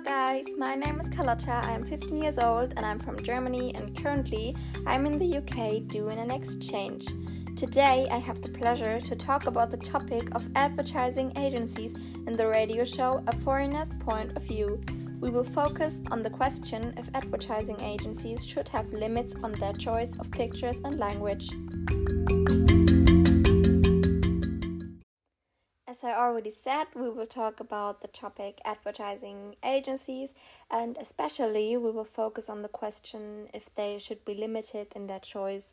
guys, my name is Carlotta. I am 15 years old and I'm from Germany and currently I'm in the UK doing an exchange. Today I have the pleasure to talk about the topic of advertising agencies in the radio show A Foreigner's Point of View. We will focus on the question if advertising agencies should have limits on their choice of pictures and language. As I already said, we will talk about the topic advertising agencies and especially we will focus on the question if they should be limited in their choice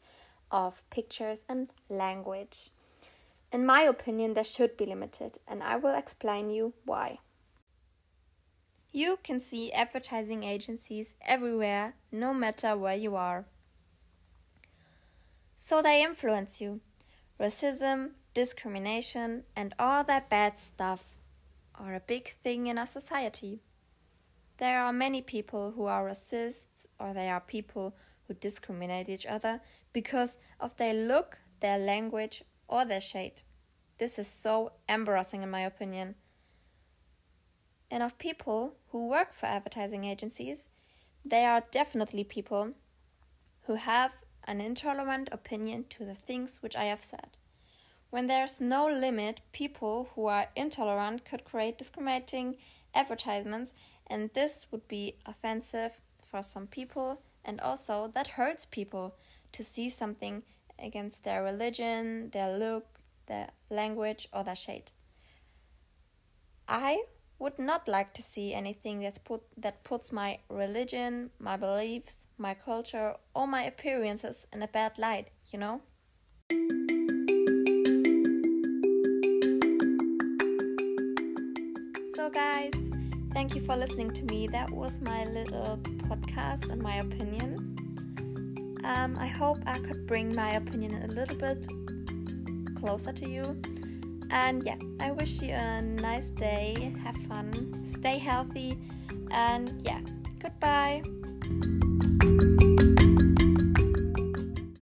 of pictures and language. In my opinion, they should be limited and I will explain you why. You can see advertising agencies everywhere, no matter where you are. So they influence you. Racism, discrimination, and all that bad stuff are a big thing in our society. There are many people who are racists or they are people who discriminate each other because of their look, their language, or their shade. This is so embarrassing, in my opinion. And of people who work for advertising agencies, they are definitely people who have an intolerant opinion to the things which I have said. When there's no limit, people who are intolerant could create discriminating advertisements, and this would be offensive for some people, and also that hurts people to see something against their religion, their look, their language, or their shade. I would not like to see anything that's put that puts my religion, my beliefs, my culture, or my appearances in a bad light, you know? Guys, thank you for listening to me. That was my little podcast and my opinion. Um, I hope I could bring my opinion a little bit closer to you. And yeah, I wish you a nice day. Have fun, stay healthy, and yeah, goodbye.